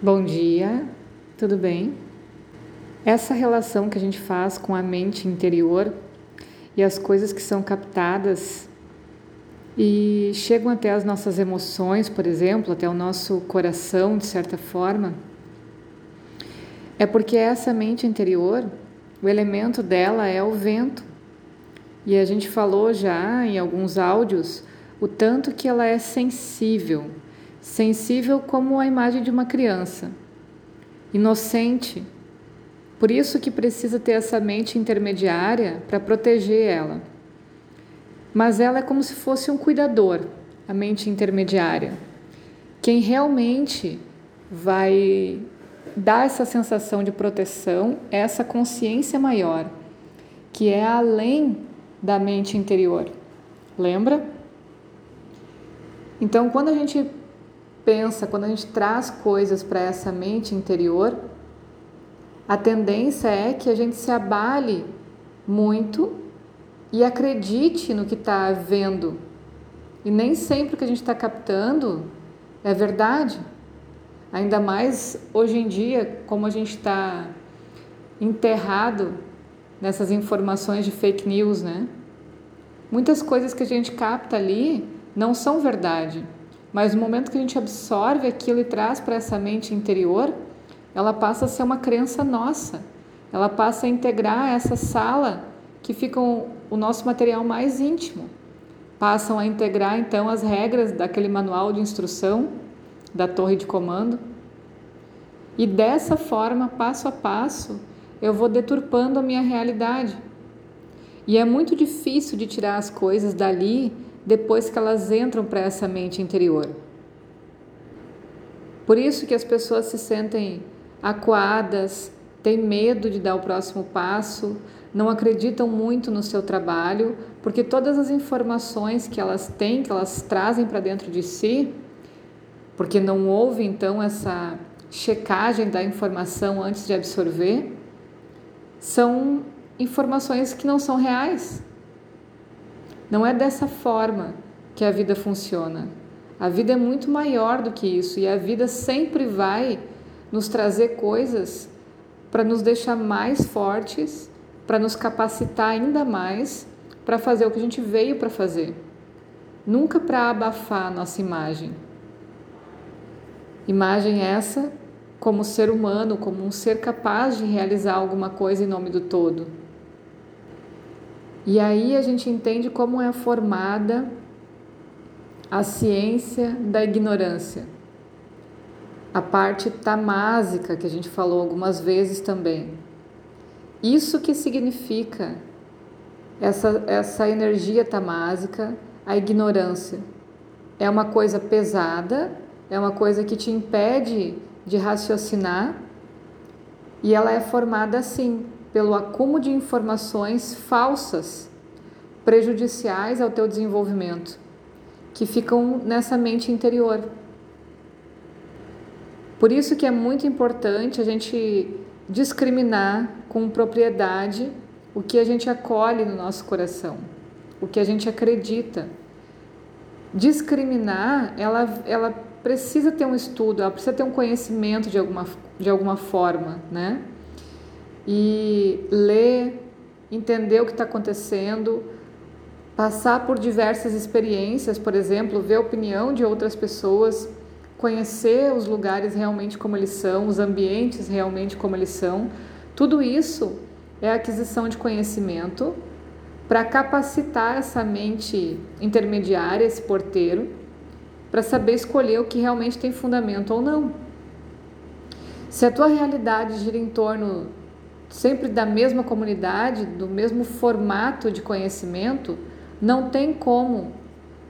Bom dia, tudo bem? Essa relação que a gente faz com a mente interior e as coisas que são captadas e chegam até as nossas emoções, por exemplo, até o nosso coração, de certa forma, é porque essa mente interior, o elemento dela é o vento. E a gente falou já em alguns áudios o tanto que ela é sensível sensível como a imagem de uma criança, inocente. Por isso que precisa ter essa mente intermediária para proteger ela. Mas ela é como se fosse um cuidador, a mente intermediária. Quem realmente vai dar essa sensação de proteção é essa consciência maior, que é além da mente interior. Lembra? Então, quando a gente pensa, quando a gente traz coisas para essa mente interior, a tendência é que a gente se abale muito e acredite no que está vendo. E nem sempre o que a gente está captando é verdade. Ainda mais hoje em dia, como a gente está enterrado nessas informações de fake news, né? Muitas coisas que a gente capta ali não são verdade. Mas no momento que a gente absorve aquilo e traz para essa mente interior, ela passa a ser uma crença nossa. Ela passa a integrar essa sala que fica o nosso material mais íntimo. Passam a integrar então as regras daquele manual de instrução da torre de comando. E dessa forma, passo a passo, eu vou deturpando a minha realidade. E é muito difícil de tirar as coisas dali depois que elas entram para essa mente interior. Por isso que as pessoas se sentem acuadas, têm medo de dar o próximo passo, não acreditam muito no seu trabalho, porque todas as informações que elas têm, que elas trazem para dentro de si, porque não houve então essa checagem da informação antes de absorver, são informações que não são reais, não é dessa forma que a vida funciona. A vida é muito maior do que isso e a vida sempre vai nos trazer coisas para nos deixar mais fortes, para nos capacitar ainda mais para fazer o que a gente veio para fazer. Nunca para abafar a nossa imagem. Imagem essa como ser humano, como um ser capaz de realizar alguma coisa em nome do todo. E aí a gente entende como é formada a ciência da ignorância. A parte tamásica que a gente falou algumas vezes também. Isso que significa essa, essa energia tamásica, a ignorância. É uma coisa pesada, é uma coisa que te impede de raciocinar e ela é formada assim, pelo acúmulo de informações falsas, prejudiciais ao teu desenvolvimento, que ficam nessa mente interior. Por isso que é muito importante a gente discriminar com propriedade o que a gente acolhe no nosso coração, o que a gente acredita. Discriminar, ela, ela precisa ter um estudo, ela precisa ter um conhecimento de alguma, de alguma forma, né? E ler, entender o que está acontecendo, passar por diversas experiências, por exemplo, ver a opinião de outras pessoas, conhecer os lugares realmente como eles são, os ambientes realmente como eles são. Tudo isso é aquisição de conhecimento para capacitar essa mente intermediária, esse porteiro, para saber escolher o que realmente tem fundamento ou não. Se a tua realidade gira em torno sempre da mesma comunidade, do mesmo formato de conhecimento, não tem como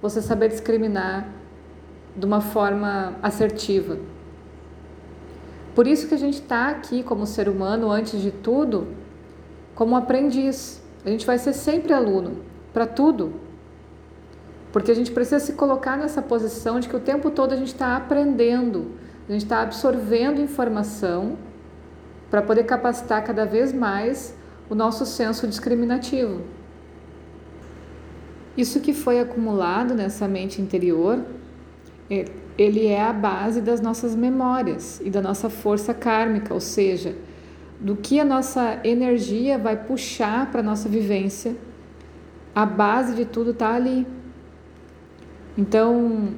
você saber discriminar de uma forma assertiva. Por isso que a gente está aqui como ser humano, antes de tudo, como aprendiz. A gente vai ser sempre aluno para tudo. Porque a gente precisa se colocar nessa posição de que o tempo todo a gente está aprendendo, a gente está absorvendo informação para poder capacitar cada vez mais o nosso senso discriminativo. Isso que foi acumulado nessa mente interior, é, ele é a base das nossas memórias e da nossa força kármica, ou seja, do que a nossa energia vai puxar para a nossa vivência. A base de tudo está ali. Então,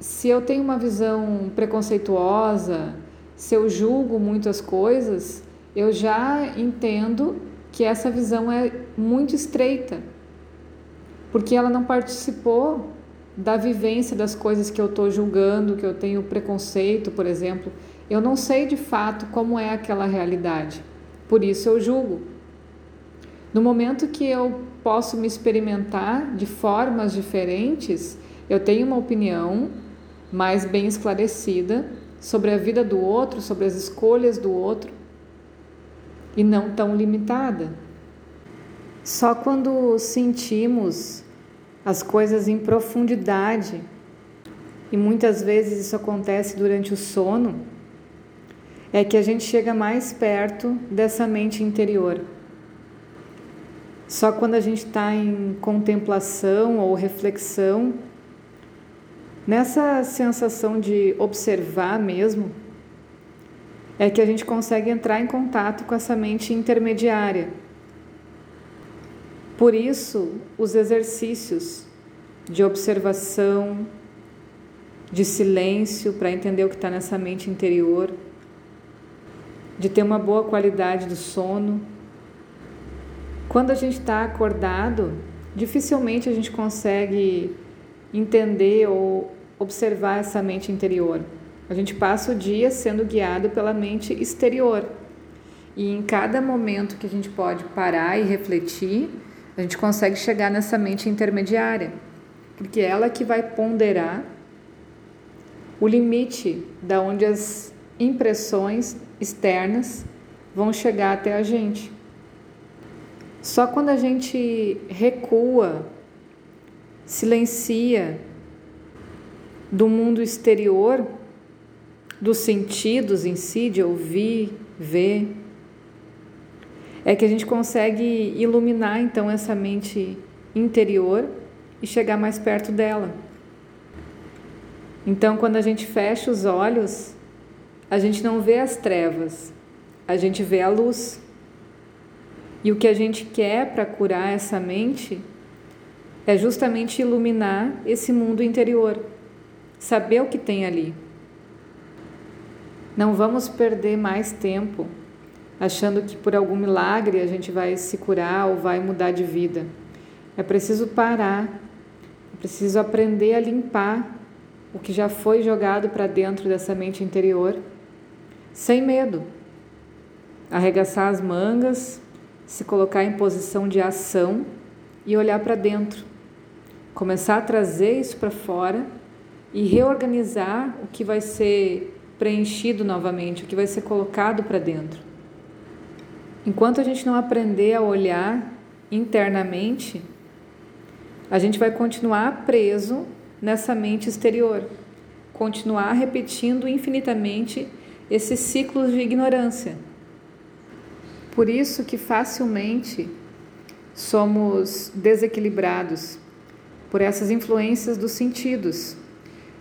se eu tenho uma visão preconceituosa, se eu julgo muitas coisas, eu já entendo que essa visão é muito estreita, porque ela não participou da vivência das coisas que eu estou julgando, que eu tenho preconceito, por exemplo. Eu não sei de fato como é aquela realidade, por isso eu julgo. No momento que eu posso me experimentar de formas diferentes, eu tenho uma opinião mais bem esclarecida sobre a vida do outro, sobre as escolhas do outro e não tão limitada. Só quando sentimos as coisas em profundidade, e muitas vezes isso acontece durante o sono, é que a gente chega mais perto dessa mente interior. Só quando a gente está em contemplação ou reflexão, nessa sensação de observar mesmo, é que a gente consegue entrar em contato com essa mente intermediária. Por isso, os exercícios de observação, de silêncio para entender o que está nessa mente interior, de ter uma boa qualidade do sono. Quando a gente está acordado, dificilmente a gente consegue entender ou observar essa mente interior. A gente passa o dia sendo guiado pela mente exterior. E em cada momento que a gente pode parar e refletir, a gente consegue chegar nessa mente intermediária, porque ela que vai ponderar o limite da onde as impressões externas vão chegar até a gente. Só quando a gente recua, silencia do mundo exterior, dos sentidos em si, de ouvir, ver, é que a gente consegue iluminar então essa mente interior e chegar mais perto dela. Então, quando a gente fecha os olhos, a gente não vê as trevas, a gente vê a luz. E o que a gente quer para curar essa mente é justamente iluminar esse mundo interior, saber o que tem ali. Não vamos perder mais tempo achando que por algum milagre a gente vai se curar ou vai mudar de vida. É preciso parar, é preciso aprender a limpar o que já foi jogado para dentro dessa mente interior sem medo. Arregaçar as mangas, se colocar em posição de ação e olhar para dentro. Começar a trazer isso para fora e reorganizar o que vai ser preenchido novamente, o que vai ser colocado para dentro. Enquanto a gente não aprender a olhar internamente, a gente vai continuar preso nessa mente exterior, continuar repetindo infinitamente esses ciclos de ignorância. Por isso que facilmente somos desequilibrados por essas influências dos sentidos.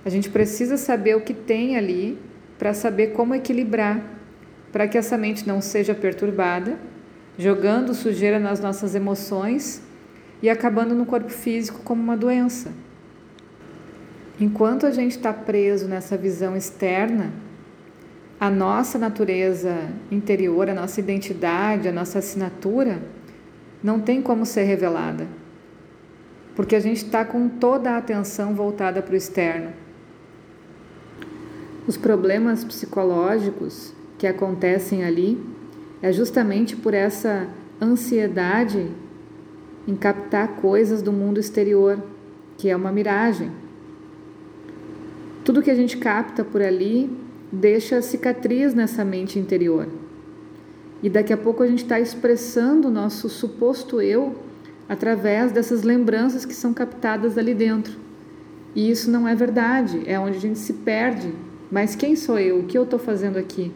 A gente precisa saber o que tem ali para saber como equilibrar, para que essa mente não seja perturbada, jogando sujeira nas nossas emoções e acabando no corpo físico como uma doença. Enquanto a gente está preso nessa visão externa, a nossa natureza interior, a nossa identidade, a nossa assinatura, não tem como ser revelada. Porque a gente está com toda a atenção voltada para o externo. Os problemas psicológicos que acontecem ali é justamente por essa ansiedade em captar coisas do mundo exterior, que é uma miragem. Tudo que a gente capta por ali deixa cicatriz nessa mente interior. E daqui a pouco a gente está expressando o nosso suposto eu através dessas lembranças que são captadas ali dentro. E isso não é verdade, é onde a gente se perde. Mas quem sou eu? O que eu estou fazendo aqui?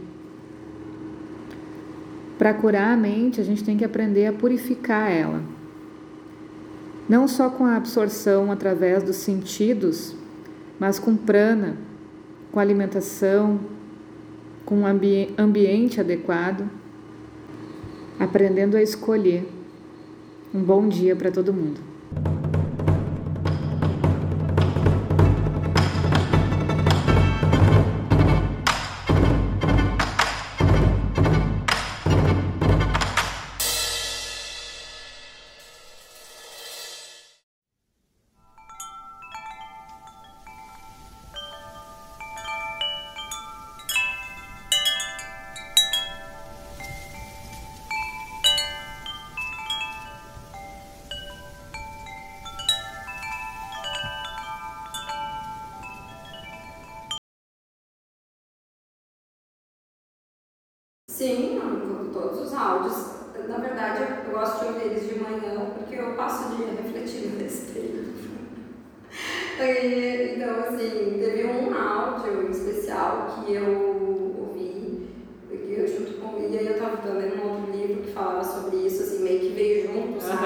Para curar a mente, a gente tem que aprender a purificar ela. Não só com a absorção através dos sentidos, mas com prana, com alimentação, com um ambi ambiente adequado, aprendendo a escolher. Um bom dia para todo mundo. Sim, todos os áudios. Na verdade, eu gosto de ouvir eles de manhã porque eu passo o dia refletindo nesse período. então, assim, teve um áudio especial que eu ouvi, que eu junto com. E aí eu estava lendo um outro livro que falava sobre isso, assim, meio que veio junto, sabe?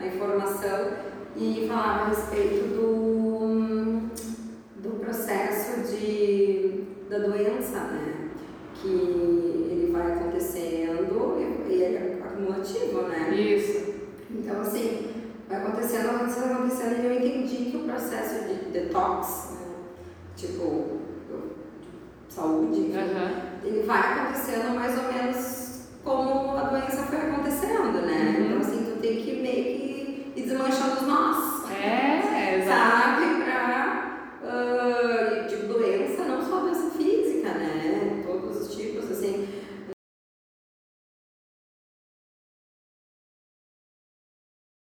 A informação. E falava a respeito do, do processo de, da doença, né? Que vai acontecendo e ele é acumulativo, né? Isso. Então, assim, vai acontecendo, acontecendo, acontecendo, e eu entendi que o processo de detox, né? tipo, saúde, uhum. ele vai acontecendo mais ou menos como a doença foi acontecendo, né? Uhum. Então, assim, tu tem que meio que ir desmanchando os nós. É,